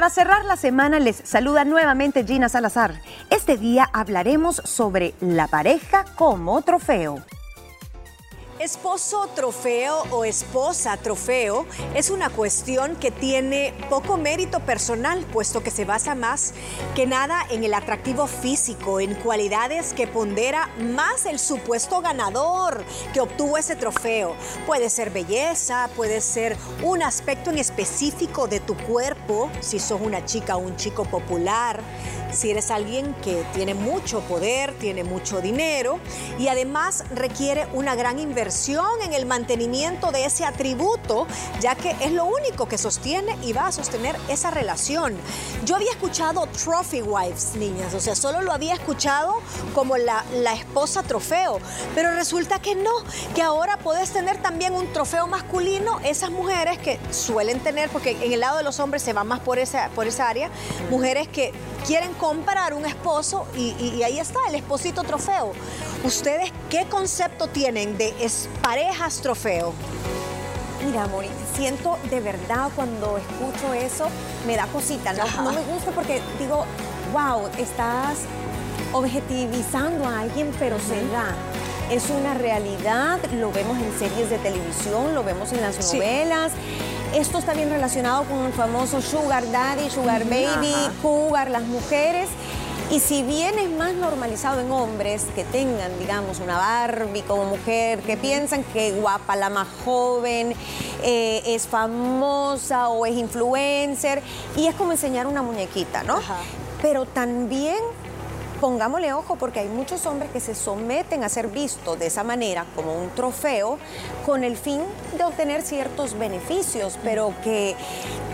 Para cerrar la semana les saluda nuevamente Gina Salazar. Este día hablaremos sobre la pareja como trofeo. Esposo trofeo o esposa trofeo es una cuestión que tiene poco mérito personal, puesto que se basa más que nada en el atractivo físico, en cualidades que pondera más el supuesto ganador que obtuvo ese trofeo. Puede ser belleza, puede ser un aspecto en específico de tu cuerpo, si sos una chica o un chico popular, si eres alguien que tiene mucho poder, tiene mucho dinero y además requiere una gran inversión en el mantenimiento de ese atributo, ya que es lo único que sostiene y va a sostener esa relación. Yo había escuchado trophy wives, niñas, o sea, solo lo había escuchado como la, la esposa trofeo, pero resulta que no, que ahora puedes tener también un trofeo masculino, esas mujeres que suelen tener, porque en el lado de los hombres se va más por por esa área, mujeres que quieren comprar un esposo y, y ahí está, el esposito trofeo. ¿Ustedes qué concepto tienen de parejas trofeo? Mira, Mori, siento de verdad cuando escucho eso, me da cosita. No, no me gusta porque digo, wow, estás objetivizando a alguien, pero se da. Es una realidad, lo vemos en series de televisión, lo vemos en las novelas. Esto está bien relacionado con el famoso sugar daddy, sugar baby, cougar, las mujeres. Y si bien es más normalizado en hombres que tengan, digamos, una Barbie como mujer, que piensan que guapa, la más joven, eh, es famosa o es influencer, y es como enseñar una muñequita, ¿no? Pero también pongámosle ojo porque hay muchos hombres que se someten a ser vistos de esa manera como un trofeo con el fin de obtener ciertos beneficios, pero que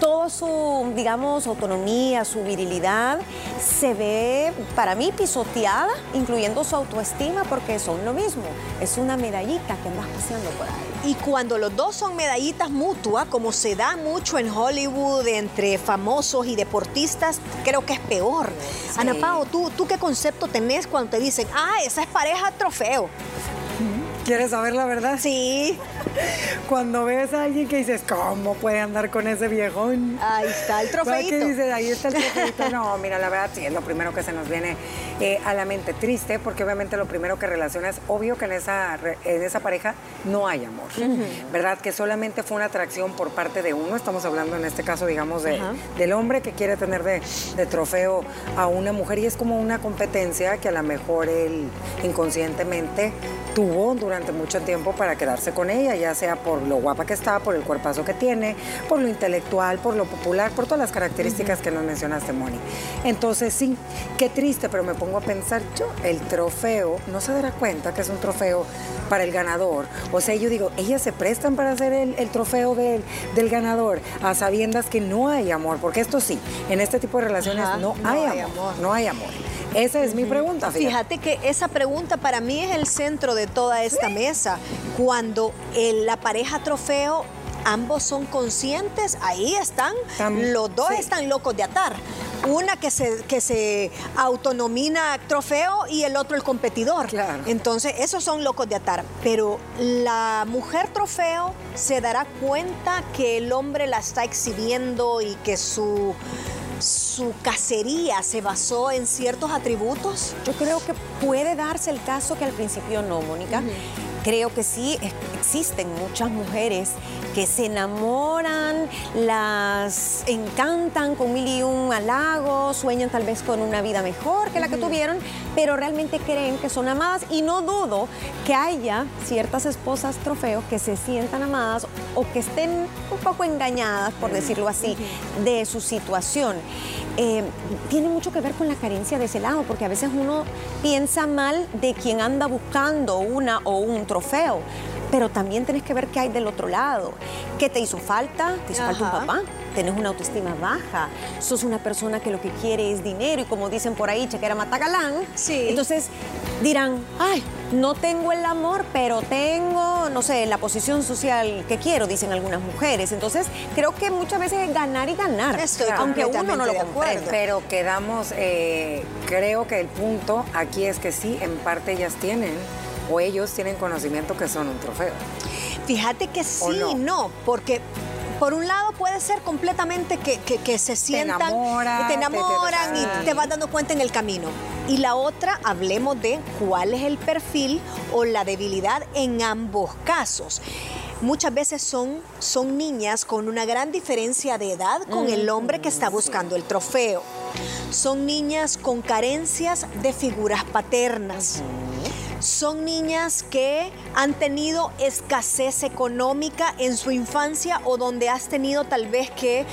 toda su, digamos, autonomía, su virilidad se ve para mí pisoteada, incluyendo su autoestima, porque son lo mismo. Es una medallita que andas paseando por ahí. Y cuando los dos son medallitas mutuas, como se da mucho en Hollywood entre famosos y deportistas, creo que es peor. Ana Pao, ¿tú, ¿tú qué concepto tenés cuando te dicen, ah, esa es pareja trofeo? ¿Quieres saber la verdad? Sí. Cuando ves a alguien que dices, ¿cómo puede andar con ese viejón? Ahí está el trofeito. ¿Qué dices? Ahí está el trofeito. No, mira, la verdad sí es lo primero que se nos viene eh, a la mente. Triste, porque obviamente lo primero que relacionas, obvio que en esa, en esa pareja no hay amor, ¿verdad? Que solamente fue una atracción por parte de uno. Estamos hablando en este caso, digamos, de, del hombre que quiere tener de, de trofeo a una mujer y es como una competencia que a lo mejor él inconscientemente tuvo durante mucho tiempo para quedarse con ella, ya sea por lo guapa que está, por el cuerpazo que tiene, por lo intelectual, por lo popular, por todas las características que nos mencionaste, Moni. Entonces, sí, qué triste, pero me pongo a pensar yo, el trofeo, no se dará cuenta que es un trofeo para el ganador. O sea, yo digo, ellas se prestan para hacer el, trofeo del, del, ganador, a sabiendas que no hay amor, porque esto sí, en este tipo de relaciones no, hay, amor, no hay amor. Esa es mi pregunta. Fíjate. que esa pregunta para mí es el centro de toda esta mesa. Cuando la pareja trofeo ambos son conscientes, ahí están, los dos están locos de atar. Una que se, que se autonomina trofeo y el otro el competidor. Entonces, esos son locos de atar. Pero la mujer trofeo se dará cuenta que el hombre la está exhibiendo y que su su cacería se basó en ciertos atributos? Yo creo que puede darse el caso que al principio no, Mónica. Creo que sí, existen muchas mujeres que se enamoran, las encantan con mil y un halagos, sueñan tal vez con una vida mejor que la que tuvieron, pero realmente creen que son amadas. Y no dudo que haya ciertas esposas trofeos que se sientan amadas o que estén un poco engañadas, por decirlo así, de su situación. Eh, tiene mucho que ver con la carencia de ese lado, porque a veces uno piensa mal de quien anda buscando una o un trofeo, pero también tienes que ver qué hay del otro lado. ¿Qué te hizo falta? ¿Te hizo falta un papá? ¿Tienes una autoestima baja? ¿Sos una persona que lo que quiere es dinero y como dicen por ahí, chequera matagalán? Sí. Entonces dirán, ay, no tengo el amor, pero tengo, no sé, la posición social que quiero, dicen algunas mujeres. Entonces, creo que muchas veces es ganar y ganar, aunque uno no lo comprende. Pero quedamos, eh, creo que el punto aquí es que sí, en parte ellas tienen o ellos tienen conocimiento que son un trofeo. Fíjate que sí, no? no, porque por un lado puede ser completamente que, que- que se sientan, enamora, te te- te- enamoran y te vas dando cuenta en el camino. Y la otra, hablemos de cuál es el perfil o la debilidad en ambos casos. Muchas veces son, son niñas con una gran diferencia de edad con el hombre que está buscando el trofeo. Son niñas con carencias de figuras paternas. Son niñas que han tenido escasez económica en su infancia o donde has tenido tal vez que,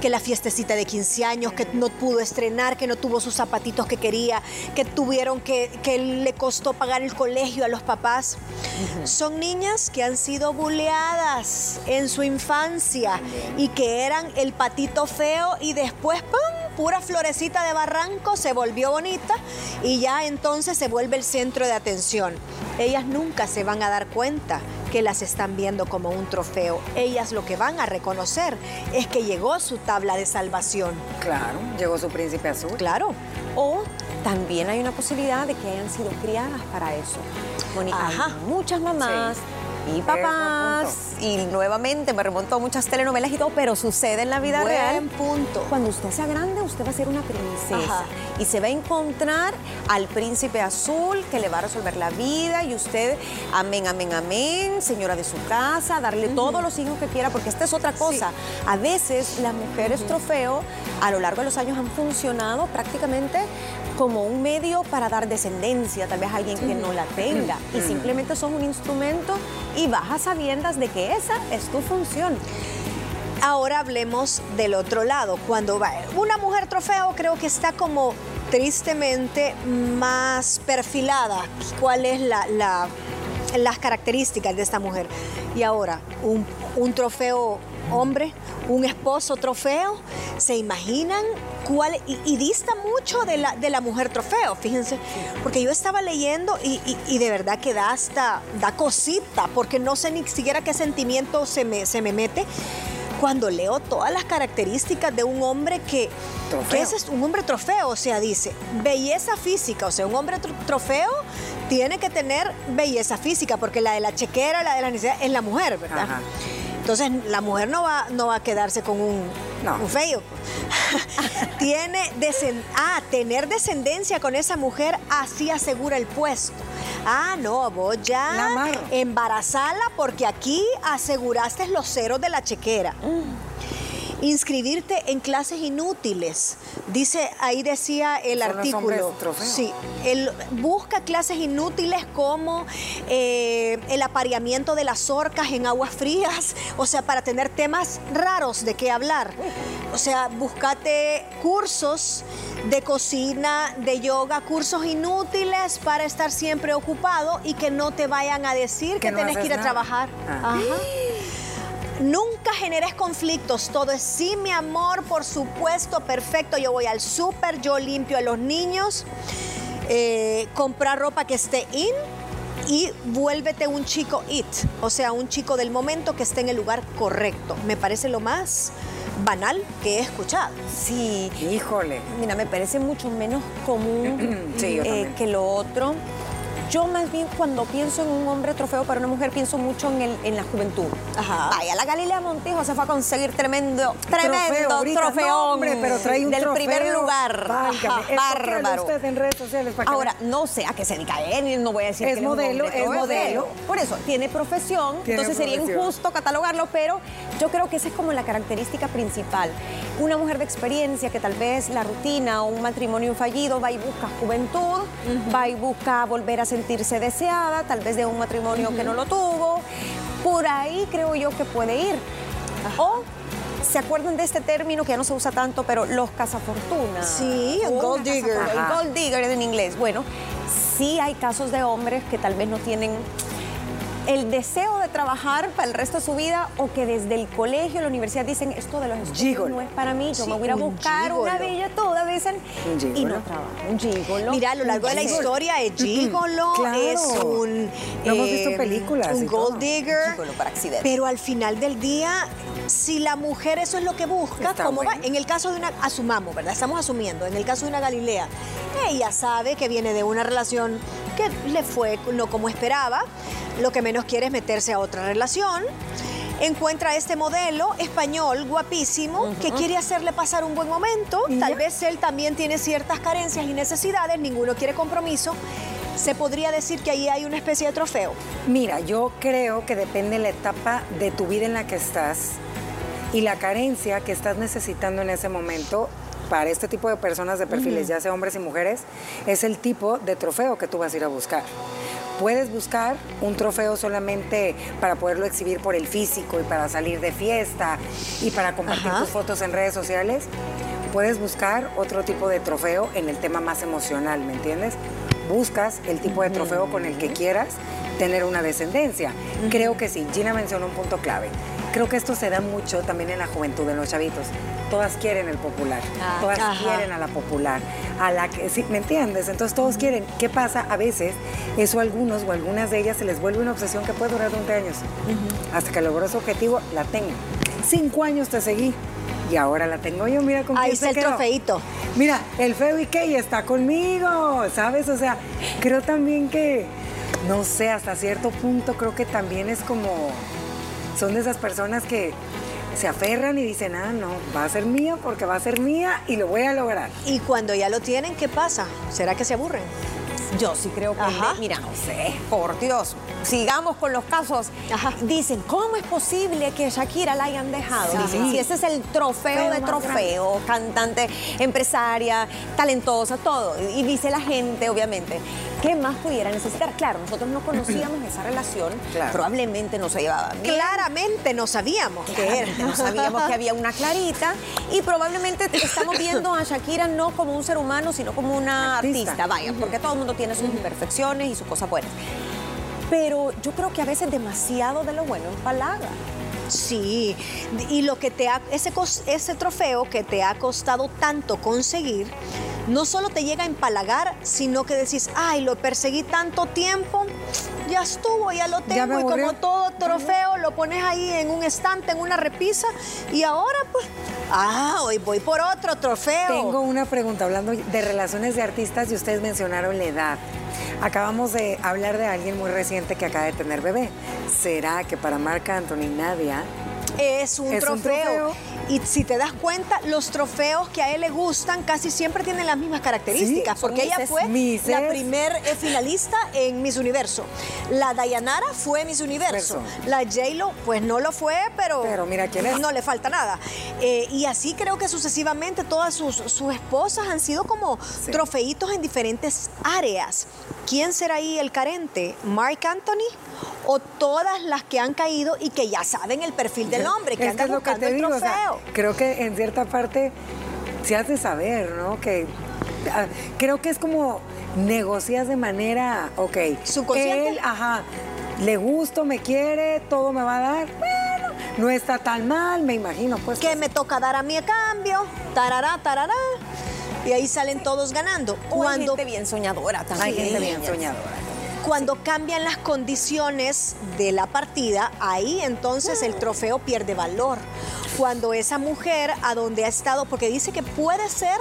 que la fiestecita de 15 años, que no pudo estrenar, que no tuvo sus zapatitos que quería, que tuvieron que, que le costó pagar el colegio a los papás. Son niñas que han sido buleadas en su infancia y que eran el patito feo y después, ¡pum! Pura florecita de barranco, se volvió bonita y ya entonces se vuelve el centro de atención. Ellas nunca se van a dar cuenta que las están viendo como un trofeo. Ellas lo que van a reconocer es que llegó su tabla de salvación. Claro, llegó su príncipe azul. Claro. O también hay una posibilidad de que hayan sido criadas para eso. Moni, hay Ajá. muchas mamás y papás, y nuevamente me remonto a muchas telenovelas y todo, pero sucede en la vida Buen real. punto. Cuando usted sea grande, usted va a ser una princesa Ajá. y se va a encontrar al príncipe azul que le va a resolver la vida y usted, amén, amén, amén, señora de su casa, darle todos los hijos que quiera, porque esta es otra cosa. A veces las mujeres trofeo a lo largo de los años han funcionado prácticamente como un medio para dar descendencia, tal vez a alguien que no la tenga, y simplemente son un instrumento y vas a sabiendas de que esa es tu función. Ahora hablemos del otro lado. Cuando va una mujer trofeo, creo que está como tristemente más perfilada. ¿Cuál es la, la- las características de esta mujer? Y ahora, un, un trofeo hombre, un esposo trofeo, ¿se imaginan cuál? Y, y dista mucho de la, de la mujer trofeo, fíjense, porque yo estaba leyendo y, y- y de verdad que da hasta, da cosita, porque no sé ni siquiera qué sentimiento se me, se me mete cuando leo todas las características de un hombre que, que ese es un hombre trofeo, o sea, dice, belleza física, o sea, un hombre tro- trofeo tiene que tener belleza física, porque la de la chequera, la de la necesidad, es la mujer, ¿verdad? Ajá. Entonces, la mujer no va, no va a quedarse con un, No. un feo. Tiene ah, tener descendencia con esa mujer así asegura el puesto. Ah, no, vos ya embarazala porque aquí aseguraste los ceros de la chequera. Inscribirte en clases inútiles. Dice, ahí decía el Son artículo. Sí, él busca clases inútiles como eh, el apareamiento de las orcas en aguas frías, o sea, para tener temas raros de qué hablar. O sea, búscate cursos de cocina, de yoga, cursos inútiles para estar siempre ocupado y que no te vayan a decir que, Que no tenés que ir a nada. trabajar. Ah. Ajá. Nunca generes conflictos, todo es sí, mi amor, por supuesto, perfecto. Yo voy al súper, yo limpio a los niños, eh, comprar ropa que esté in y vuélvete un chico it, o sea, un chico del momento que esté en el lugar correcto. Me parece lo más banal que he escuchado. Sí, Híjole. Mira, me parece mucho menos común Sí, eh, que lo otro. Yo más bien cuando pienso en un hombre trofeo para una mujer pienso mucho en, el, en la juventud. Ajá. Vaya, la Galilea Montijo se fue a conseguir tremendo, tremendo Trofeo trofeón No, hombre, pero trae un del trofeo. primer lugar. Válgame. Ajá, bárbaro. usted en redes sociales para Ahora, no sé a qué se dedica él, no voy a decir Es que un modelo, hombre es trofeo. modelo. Por eso, tiene profesión, Tiene entonces sería injusto catalogarlo, pero yo creo que esa es como la característica principal. Una mujer de experiencia que tal vez la rutina o un matrimonio fallido va y busca juventud, va y busca volver a sentirse deseada, tal vez de un matrimonio que no lo tuvo. Por ahí creo yo que puede ir. O ¿Se acuerdan de este término que ya no se usa tanto, pero los cazafortunas? Sí, el gold digger. El gold digger en inglés. Bueno, sí hay casos de hombres que tal vez no tienen el deseo de trabajar para el resto de su vida o que desde el colegio, la universidad dicen esto de los estudios Gigolo. no es para mí, yo Sí, me voy a un buscar una bella toda, dicen, Un y no trabaja. Un gigolo. Mira, a lo largo de la historia es gigolo, Claro. es un... eh, Lo hemos visto en películas Un gold digger. Gigolo para accidentes. Pero al final del día, si la mujer eso es lo que busca, Está ¿cómo va? En el caso de una, asumamos, ¿verdad? Estamos asumiendo, en el caso de una Galilea, ella sabe que viene de una relación que le fue no como esperaba, lo que menos quiere es meterse a otra relación. encuentra este modelo español guapísimo que quiere hacerle pasar un buen momento. Tal vez él también tiene ciertas carencias y necesidades, ninguno quiere compromiso. Se podría decir que ahí hay una especie de trofeo. Mira, yo creo que depende de la etapa de tu vida en la que estás y la carencia que estás necesitando en ese momento para este tipo de personas de perfiles, ya sea hombres y mujeres, es el tipo de trofeo que tú vas a ir a buscar. Puedes buscar un trofeo solamente para poderlo exhibir por el físico y para salir de fiesta y para compartir tus fotos en redes sociales. Puedes buscar otro tipo de trofeo en el tema más emocional, ¿me entiendes? Buscas el tipo de trofeo con el que quieras tener una descendencia. Creo que sí, Gina mencionó un punto clave. Creo que esto se da mucho también en la juventud, en los chavitos. Todas quieren el popular, ah, todas quieren a la popular, a la que, sí, ¿me entiendes? Entonces todos quieren. ¿Qué pasa? A veces eso a algunos o algunas de ellas se les vuelve una obsesión que puede durar 20 años. Hasta que logró su objetivo, la tengo. Cinco años te seguí y ahora la tengo yo, mira con Ahí está el trofeito. Mira, el feo y está conmigo, ¿sabes? O sea, creo también que, no sé, hasta cierto punto creo que también es como son de esas personas que se aferran y dicen, ah, no, va a ser mío porque va a ser mía y lo voy a lograr. Y cuando ya lo tienen, ¿qué pasa? ¿Será que se aburren? Yo sí creo que, mira, no sé, por Dios, sigamos con los casos. Dicen, ¿cómo es posible que Shakira la hayan dejado? Dicen, si ese es el trofeo de trofeo, cantante, empresaria, talentosa, todo. Y dice la gente, obviamente, ¿qué más pudiera necesitar? Claro, nosotros no conocíamos esa relación, probablemente no se llevaba bien. Claramente no sabíamos que era. No sabíamos que había una clarita y probablemente estamos viendo a Shakira no como un ser humano, sino como una artista, vaya, porque todo el mundo tiene sus imperfecciones y sus cosas buenas. Pero yo creo que a veces demasiado de lo bueno empalaga. Sí, y lo que te ha, ese, ese trofeo que te ha costado tanto conseguir, no solo te llega a empalagar, sino que decís, ay, lo perseguí tanto tiempo, ya estuvo, ya lo tengo, y como todo trofeo lo pones ahí en un estante, en una repisa, y ahora pues, ah, hoy voy por otro trofeo. Tengo una pregunta, hablando de relaciones de artistas, y ustedes mencionaron la edad. Acabamos de hablar de alguien muy reciente que acaba de tener bebé. ¿Será que para Marc Anthony Nadia es un, trofeo. Y si te das cuenta, los trofeos que a él le gustan casi siempre tienen las mismas características, porque ella fue la primer eh, finalista en Miss Universo. La Dayanara fue Miss Universo. La J-Lo, pues no lo fue, pero, pero mira quién es. no le falta nada. Eh, y así creo que sucesivamente todas sus, sus esposas han sido como trofeitos en diferentes áreas. ¿Quién será ahí el carente? ¿Mark Anthony? ¿O todas las que han caído y que ya saben el perfil del hombre, que anda buscando el trofeo? creo que en cierta parte se hace saber, ¿no? Que ah, creo que es como negocias de manera, ok. Subconsciente. Él, ajá, le gusto, me quiere, todo me va a dar. Bueno, no está tan mal, me imagino, pues. Que me toca dar a mí a cambio, tarará, tarará y ahí salen todos ganando. Cuando, hay gente bien soñadora también. Hay gente bien soñadora. Cuando cambian las condiciones de la partida, ahí entonces el trofeo pierde valor. Cuando esa mujer a donde ha estado, porque dice que puede ser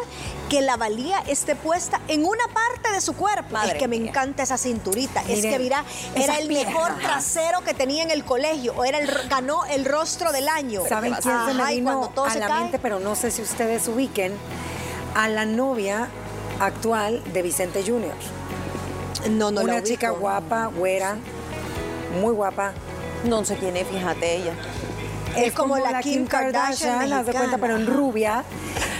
que la valía esté puesta en una parte de su cuerpo. es que me encanta esa cinturita. es que mira, era el mejor trasero que tenía en el colegio, o era el, ganó el rostro del año. ¿Saben quién se me vino a la mente? Pero no sé si ustedes ubiquen a la novia actual de Vicente Junior. No, no Una chica guapa, güera, muy guapa. No sé quién es, fíjate ella. Es, como, la Kim, Kardashian, las de cuenta, pero en rubia.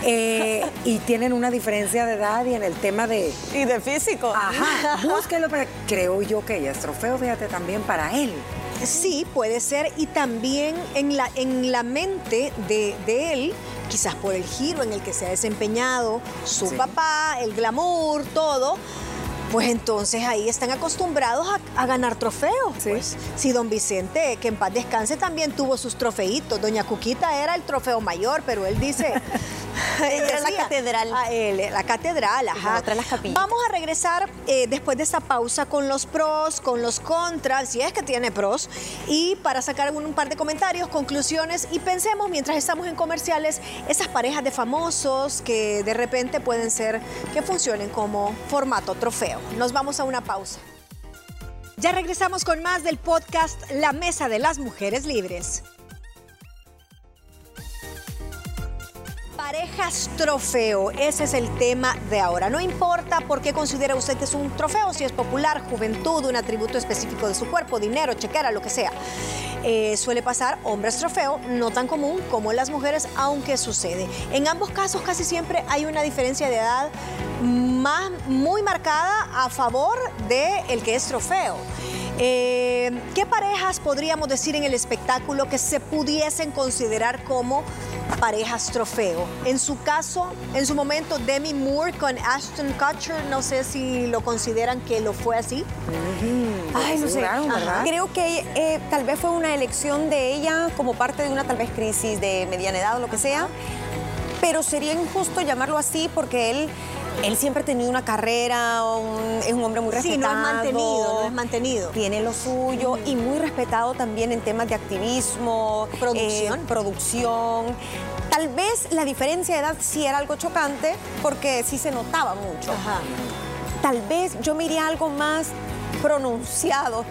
Eh, y tienen una diferencia de edad y en el tema de... Y de físico. Ajá, búsquelo para... Creo yo que ella es trofeo, fíjate, también para él. Sí, puede ser. Y también en la, en la mente de, él, quizás por el giro en el que se ha desempeñado su papá, el glamour, todo, pues entonces ahí están acostumbrados a, ganar trofeos. Pues. Si don Vicente, que en paz descanse, también tuvo sus trofeitos. Doña Cuquita era el trofeo mayor, pero él dice, La catedral. A él, la catedral, ajá. Otra las capillas. Vamos a regresar eh, después de esta pausa con los pros, con los contras, si es que tiene pros, y para sacar un, par de comentarios, conclusiones y pensemos mientras estamos en comerciales esas parejas de famosos que de repente pueden ser que funcionen como formato trofeo. Nos vamos a una pausa. Ya regresamos con más del podcast La Mesa de las Mujeres Libres. Parejas trofeo, ese es el tema de ahora. No importa por qué considera usted que es un trofeo, si es popular, juventud, un atributo específico de su cuerpo, dinero, chequera, lo que sea. Eh, suele pasar hombres trofeo, no tan común como las mujeres, aunque sucede. En ambos casos casi siempre hay una diferencia de edad más, muy marcada a favor del el que es trofeo. Eh, ¿Qué parejas podríamos decir en el espectáculo que se pudiesen considerar como parejas trofeo? En su caso, en su momento, Demi Moore con Ashton Kutcher, no sé si lo consideran que lo fue así. Ay, no sé. Creo que eh, tal vez fue una elección de ella como parte de una tal vez crisis de mediana edad o lo que sea. Pero sería injusto llamarlo así porque él, él siempre ha tenido una carrera, un- es un hombre muy Sí, respetado. no es mantenido, no es mantenido. Tiene lo suyo y muy respetado también en temas de activismo, Producción. eh, producción. Tal vez la diferencia de edad sí era algo chocante porque sí se notaba mucho. Ajá. Tal vez yo me iría algo más pronunciado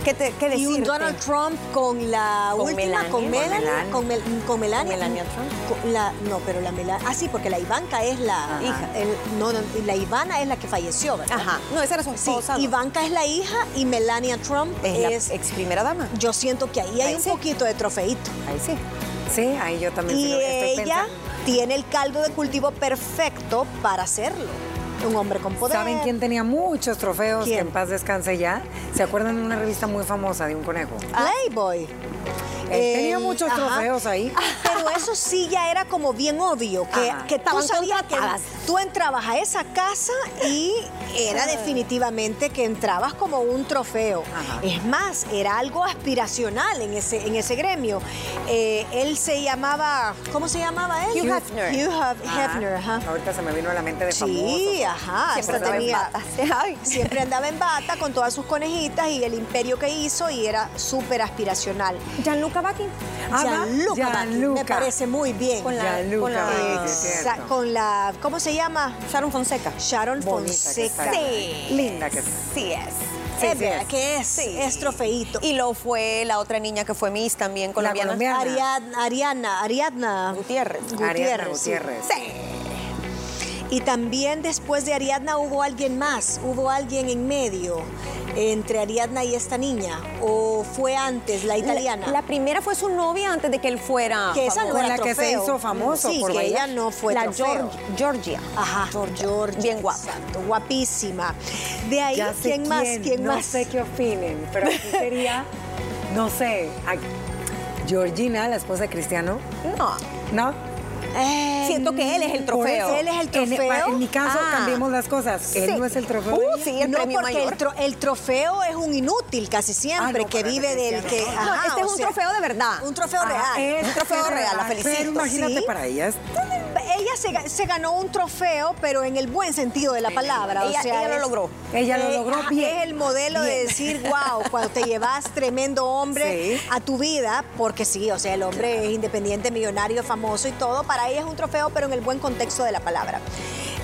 te, Y un. Donald Trump con la Con última, Melania. con Melania, Melania. con, Mel- con Melania. Con Melania Trump. Con la- no, pero la Melania, ah sí, porque la Ivanka es la Ajá. hija, el- no, no, la Ivana es la que falleció, ¿verdad? Ajá. No, esa era su Sí, esposa. ¿no? Ivanka es la hija y Melania Trump es, es, la ex primera dama. yo siento que ahí hay Ahí un sí. poquito de trofeito. Ahí sí. Sí, ahí yo también sí Y estoy ella pensando. tiene el caldo de cultivo perfecto para hacerlo. Un hombre con poder. ¿Saben quién tenía muchos trofeos? ¿Quién? Que en paz descanse ya. ¿Se acuerdan de una revista muy famosa de un conejo? Playboy. Él tenía muchos ajá. trofeos ahí. Pero eso sí ya era como bien obvio, que, que tú sabías que tú entrabas a esa casa y era definitivamente que entrabas como un trofeo. Ajá. Es más, era algo aspiracional en ese, en ese gremio. Eh, él se llamaba, ¿cómo se llamaba él? Hugh Hefner. Hugh Ajá. Ajá. Ahorita se me vino a la mente de Sí, famosos. ajá. Siempre andaba en tenía- batas. Ay. Siempre andaba en bata con todas sus conejitas y el imperio que hizo y era súper aspiracional. Bacchi. Ah, Gianluca, Bacchi, me parece muy bien. Con la- con la- con la, ¿cómo se llama? Sharon Fonseca. Sharon Bonita Fonseca. Sí. Linda que está. Sí es. Sí, Es verdad que es, Sí. es trofeito. Y lo fue la otra niña que fue Miss también colombiana. colombiana. Ariadna, Ariadna, Ariadna Gutiérrez. Ariadna Gutiérrez. sí. Gutiérrez. Sí. Y también después de Ariadna hubo alguien más, hubo alguien en medio entre Ariadna y esta niña. ¿O fue antes la italiana? La, la primera fue su novia antes de que él fuera. que esa no Con era la que se trofeo. hizo famoso Sí, por que bailar. ella no fue la trofeo. Geor- Georgia. Ajá, Georgia. Bien guapa. Exacto, guapísima. De ahí, Ya ¿quién más? ¿Quién no más? sé qué opinen, pero aquí sería, no sé, a- Georgina, la esposa de Cristiano, No. ¿no? Eh, Siento que él es el Por trofeo. eso, Él es el trofeo. En, mi caso, Ah. cambiemos las cosas. Él no es el trofeo. Uh, sí, el no, porque mayor. el, tro- el trofeo es un inútil casi siempre, Ah, no, que vive del que... No, Ajá, este es un sea, trofeo de verdad. Un trofeo Ah, real. es un trofeo real, la felicito, Pero imagínate sí. para ellas. Se, se ganó un trofeo, pero en el buen sentido de la palabra. Ella- o sea, ella lo logró. Ella lo eh, logró bien. Es el modelo de decir, wow, cuando te llevas tremendo hombre Sí. a tu vida, porque sí, o sea, el hombre es independiente, millonario, famoso y todo, para ella es un trofeo, pero en el buen contexto de la palabra.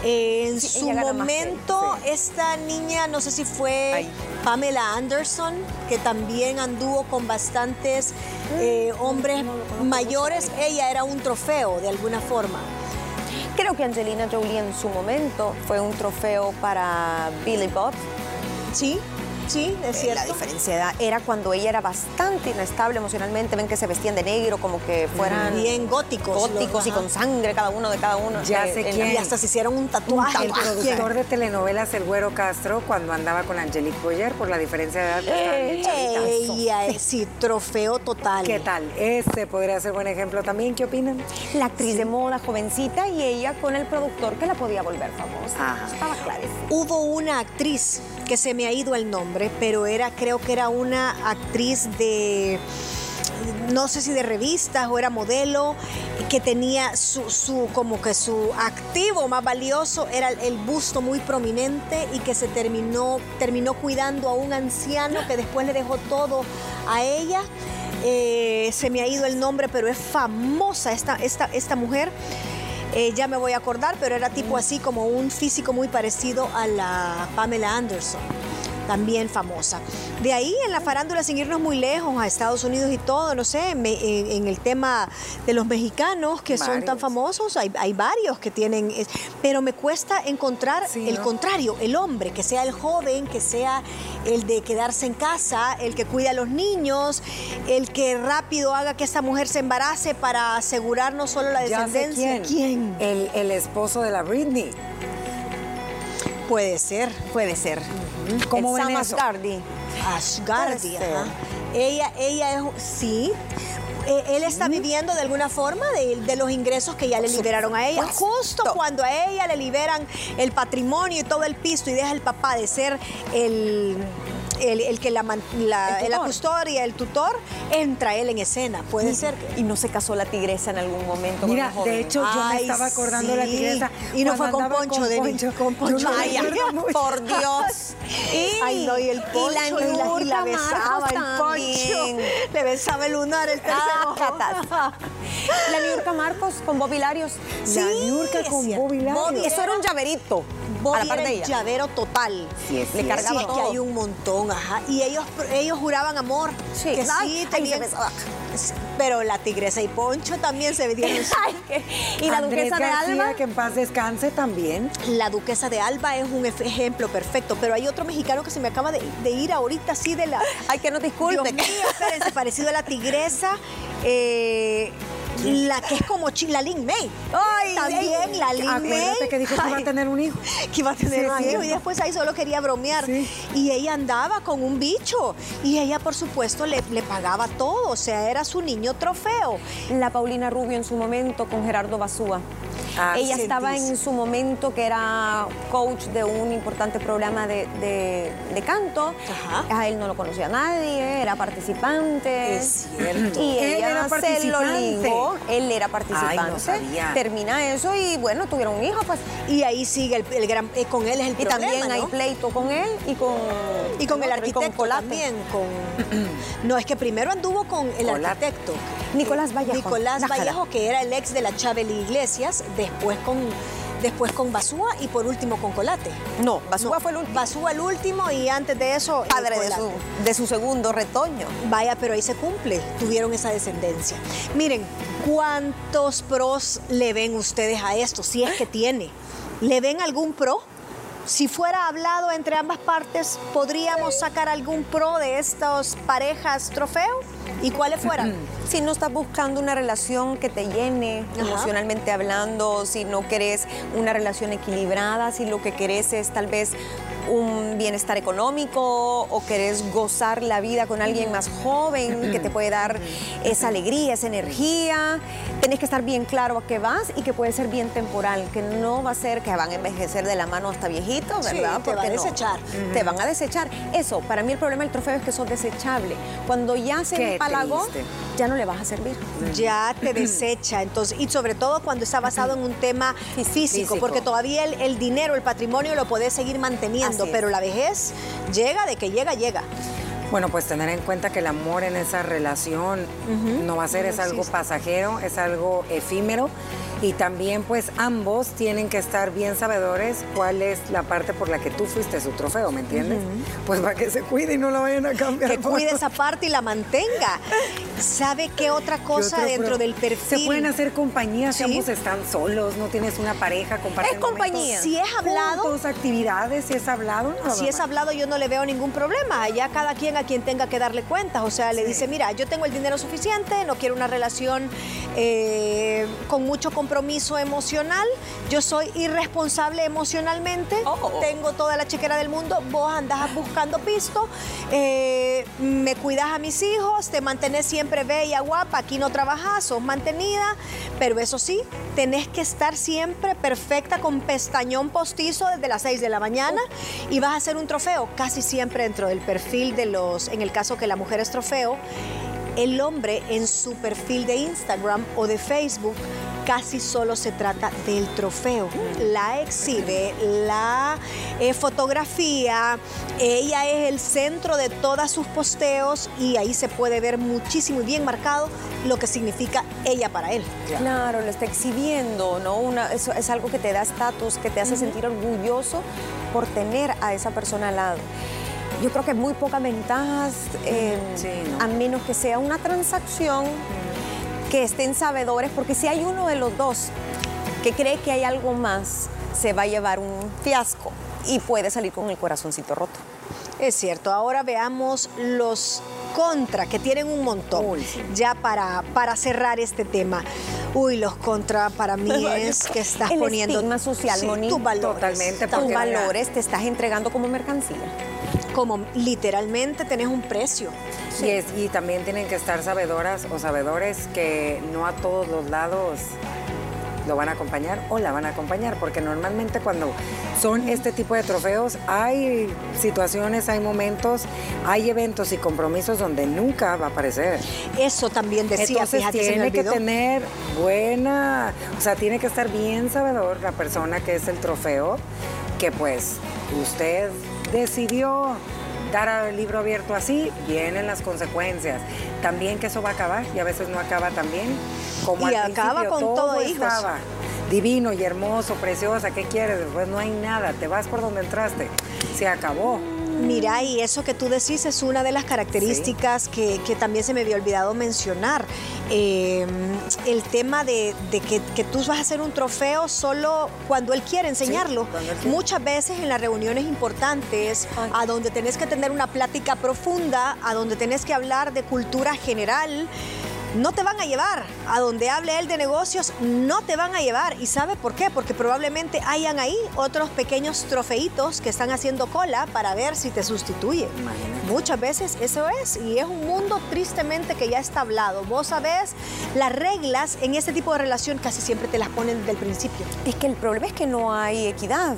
En Sí, su momento, sí. esta niña, no sé si fue Ay. Pamela Anderson, que también anduvo con bastantes eh, hombres mayores, ella era un trofeo de alguna forma. Creo que Angelina Jolie en su momento fue un trofeo para Billy Bob. Sí, sí, es Eh, cierto. La diferencia de edad era cuando ella era bastante inestable emocionalmente. Ven que se vestían de negro, como que fueran Bien góticos. góticos los- y ajá. con sangre cada uno de cada uno. Ya eh, sé quién. Y hasta se hicieron un tatuaje. El productor de telenovelas El Güero Castro cuando andaba con Angelique Boyer por la diferencia de edad. bien chavitas. Ella es, sí, trofeo total. ¿Qué tal? Este podría ser buen ejemplo también. ¿Qué opinan? La actriz de moda jovencita y ella con el productor que la podía volver famosa. Ajá. Estaba clarísimo. Hubo una actriz que se me ha ido el nombre, pero era, creo que era una actriz de, no sé si de revistas o era modelo, que tenía su, su- como que su activo más valioso era el, busto muy prominente y que se terminó, terminó cuidando a un anciano que después le dejó todo a ella. Eh, se me ha ido el nombre, pero es famosa esta, esta, esta mujer. Eh, ya me voy a acordar, pero era tipo así como un físico muy parecido a la Pamela Anderson. También famosa. De ahí en la farándula, sin irnos muy lejos, a Estados Unidos y todo, no sé, en, el tema de los mexicanos que son tan famosos, hay, varios que tienen, pero me cuesta encontrar el contrario, el hombre, que sea el joven, que sea el de quedarse en casa, el que cuida a los niños, el que rápido haga que esta mujer se embarace para asegurar no solo la descendencia. quién. El, el esposo de la Britney. Puede ser, puede ser. ¿Cómo ven eso? Asgardi. Asgardi, ajá. Ella, ella es, sí. E, él está viviendo de alguna forma de, los ingresos que ya le liberaron a ella. Justo cuando a ella le liberan el patrimonio y todo el piso y deja el papá de ser el el, que la, la, custodia, el tutor, entra él en escena. Puede ser. Y no se casó la tigresa en algún momento. Mira, de hecho, yo me estaba acordando de la tigresa. Y no fue con Poncho, de con Poncho. Ay, por Dios. Y, Ay, no, y el Poncho. Y la, y la, besaba el Poncho. Le besaba el lunar, el tercer ah, La Niurka Marcos con Bobby Larios. Sí, la Niurka con Bobby Larios. Eso era un llaverito. Bobby a la era el llavero total. Sí, es, Le cargaba sí, que hay un montón, ajá. Y ellos, ellos juraban amor. Sí, que sí, tenían... Pero la tigresa y Poncho también se dieron. y la duquesa de Alba. que en paz descanse también. La duquesa de Alba es un ejemplo perfecto, pero hay otro mexicano que se me acaba de, ir ahorita así de la. Ay, que no disculpe. Dios mío, espérense, parecido a la tigresa. Eh, la que es como la Lin May. Ay, también la Lin May. que dijo que iba a tener un hijo. Que iba a tener un hijo y después ahí solo quería bromear. Y ella andaba con un bicho y ella por supuesto le, le, pagaba todo, o sea, era su niño trofeo. La Paulina Rubio en su momento con Gerardo Basúa. Ah, ella estaba en su momento que era coach de un importante programa de, de, canto. A él no lo conocía nadie, era participante. Es cierto. Y ella era se lo ligó, él era participante. Ay, no sabía. Termina eso y bueno, tuvieron un hijo, pues. Y ahí sigue el, gran, eh, con él es el y también hay pleito con él y con y con el arquitecto también con no es que primero anduvo con el arquitecto Nicolás Vallejo Nicolás Vallejo que era el ex de la Chabeli Iglesias después con después con Basúa y por último con Colate. No, Basúa fue el último. Basúa el último y antes de eso... Padre de su, de su, segundo retoño. Vaya, pero ahí se cumple, tuvieron esa descendencia. Miren, ¿cuántos pros le ven ustedes a esto? Si es que tiene. ¿Le ven algún pro? Si fuera hablado entre ambas partes, ¿podríamos sacar algún pro de estas parejas trofeo? ¿Y cuáles fueran? Si no estás buscando una relación que te llene emocionalmente hablando, si no querés una relación equilibrada, si lo que querés es tal vez un bienestar económico o querés gozar la vida con alguien más joven que te puede dar esa alegría, esa energía. Tenés que estar bien claro a qué vas y que puede ser bien temporal, que no va a ser que van a envejecer de la mano hasta viejitos, ¿verdad? Sí, te van a desechar. Te van a desechar. Eso, para mí el problema del trofeo es que sos desechable. Cuando ya se empalagó, ya no le vas a servir. Ya te desecha. Entonces, y sobre todo cuando está basado en un tema físico, porque todavía el, dinero, el patrimonio lo podés seguir manteniendo, pero la vejez llega de que llega, llega. Bueno, pues tener en cuenta que el amor en esa relación no va a ser, es algo pasajero, es algo efímero y también pues ambos tienen que estar bien sabedores cuál es la parte por la que tú fuiste su trofeo, ¿me entiendes? Pues para que se cuide y no la vayan a cambiar. Que cuide esa parte y la mantenga. ¿Sabe qué otra cosa dentro del perfil? Se pueden hacer compañías si ambos están solos, no tienes una pareja, compartir Es compañía. Si es hablado. actividades, si es hablado. si es hablado yo no le veo ningún problema. Allá cada quien a quien tenga que darle cuentas. O sea, le dice, mira, yo tengo el dinero suficiente, no quiero una relación eh, con mucho compromiso emocional, yo soy irresponsable emocionalmente, oh. tengo toda la chequera del mundo, vos andás buscando pisto, eh, me cuidas a mis hijos, te mantenés siempre bella, guapa, aquí no trabajas, sos mantenida, pero eso sí, tenés que estar siempre perfecta con pestañón postizo desde las 6 de la mañana y vas a hacer un trofeo casi siempre dentro del perfil de los, en el caso que la mujer es trofeo, el hombre en su perfil de Instagram o de Facebook casi solo se trata del trofeo. La exhibe, la eh, fotografía, ella es el centro de todos sus posteos y ahí se puede ver muchísimo y bien marcado lo que significa ella para él. Claro, lo está exhibiendo, ¿no? Una, eso es algo que te da estatus, que te hace sentir orgulloso por tener a esa persona al lado. yo creo que muy pocas ventajas, eh, a menos que sea una transacción que estén sabedores, porque si hay uno de los dos que cree que hay algo más, se va a llevar un fiasco y puede salir con el corazoncito roto. Es cierto, ahora veamos los contra, que tienen un montón, ya para, para cerrar este tema. Uy, los contra para mí es que estás el poniendo estigma social, tus valores, Totalmente, tus valores te estás entregando como mercancía. Como literalmente tenés un precio. Y, es, y también tienen que estar sabedoras o sabedores que no a todos los lados lo van a acompañar o la van a acompañar, porque normalmente cuando son este tipo de trofeos hay situaciones, hay momentos, hay eventos y compromisos donde nunca va a aparecer. Eso también decía, Entonces tiene que tener buena, o sea, tiene que estar bien sabedor la persona que es el trofeo, que pues usted decidió dar al libro abierto así, vienen las consecuencias. También que eso va a acabar y a veces no acaba también como y acaba con todo, estaba divino y hermoso, preciosa, ¿qué quieres? Después no hay nada, te vas por donde entraste, se acabó. Mira, y eso que tú decís es una de las características que, también se me había olvidado mencionar. Em, el tema de, que, tú vas a hacer un trofeo solo cuando él quiere enseñarlo. Muchas veces en las reuniones importantes, a donde tenés que tener una plática profunda, a donde tenés que hablar de cultura general, no te van a llevar. A donde hable él de negocios, no te van a llevar. ¿Y sabe por qué? Porque probablemente hayan ahí otros pequeños trofeitos que están haciendo cola para ver si te sustituye. Muchas veces eso es. Y es un mundo tristemente que ya está hablado. Vos sabés, las reglas en este tipo de relación casi siempre te las ponen desde el principio. Es que el problema es que no hay equidad.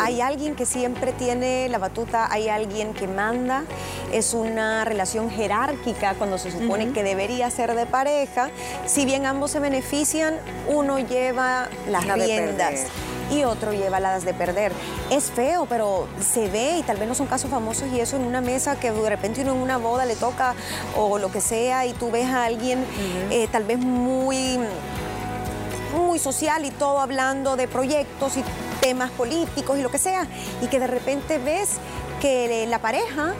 Hay alguien que siempre tiene la batuta, hay alguien que manda. Es una relación jerárquica cuando se supone que debería ser de pareja, si bien ambos se benefician, uno lleva las riendas y otro lleva las de perder. Es feo, pero se ve y tal vez no son casos famosos y eso en una mesa que de repente uno en una boda le toca o lo que sea y tú ves a alguien eh, tal vez muy muy social y todo hablando de proyectos y temas políticos y lo que sea, y que de repente ves que la pareja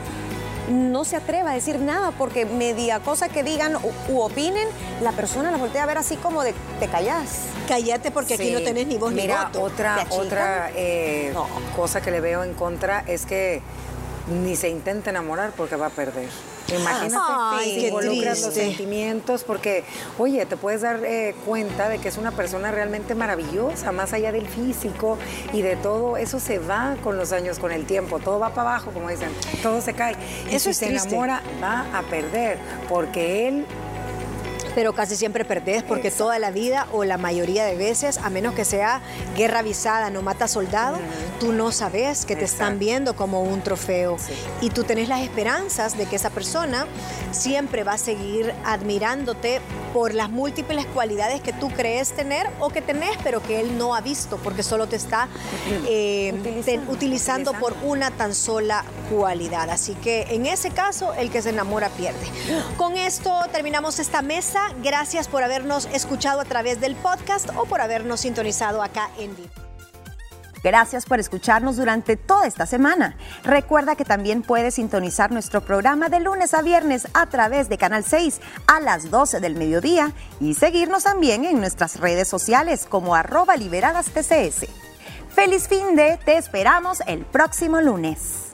no se atreva a decir nada porque media cosa que digan u, opinen, la persona la voltea a ver así como de te callás. Cállate porque aquí no tenés ni voz ni voto. Otra, otra eh, cosa que le veo en contra es que ni se intenta enamorar porque va a perder. Imagínate Ay, si involucras los sentimientos, porque, oye, te puedes dar eh, cuenta de que es una persona realmente maravillosa, más allá del físico y de todo. Eso se va con los años, con el tiempo. Todo va para abajo, como dicen. Todo se cae. Eso y si se enamora, va a perder, porque él pero casi siempre perdés porque toda la vida o la mayoría de veces, a menos que sea guerra avisada, no mata soldado, tú no sabes que te están viendo como un trofeo. Y tú tenés las esperanzas de que esa persona siempre va a seguir admirándote por las múltiples cualidades que tú crees tener o que tenés, pero que él no ha visto porque solo te está eh, utilizando por una tan sola cualidad. Así que en ese caso, el que se enamora pierde. Con esto terminamos esta mesa Gracias por habernos escuchado a través del podcast o por habernos sintonizado acá en vivo. Gracias por escucharnos durante toda esta semana. Recuerda que también puedes sintonizar nuestro programa de lunes a viernes a través de Canal 6 a las 12 del mediodía y seguirnos también en nuestras redes sociales como arroba liberadas TCS. Feliz fin de, te esperamos el próximo lunes.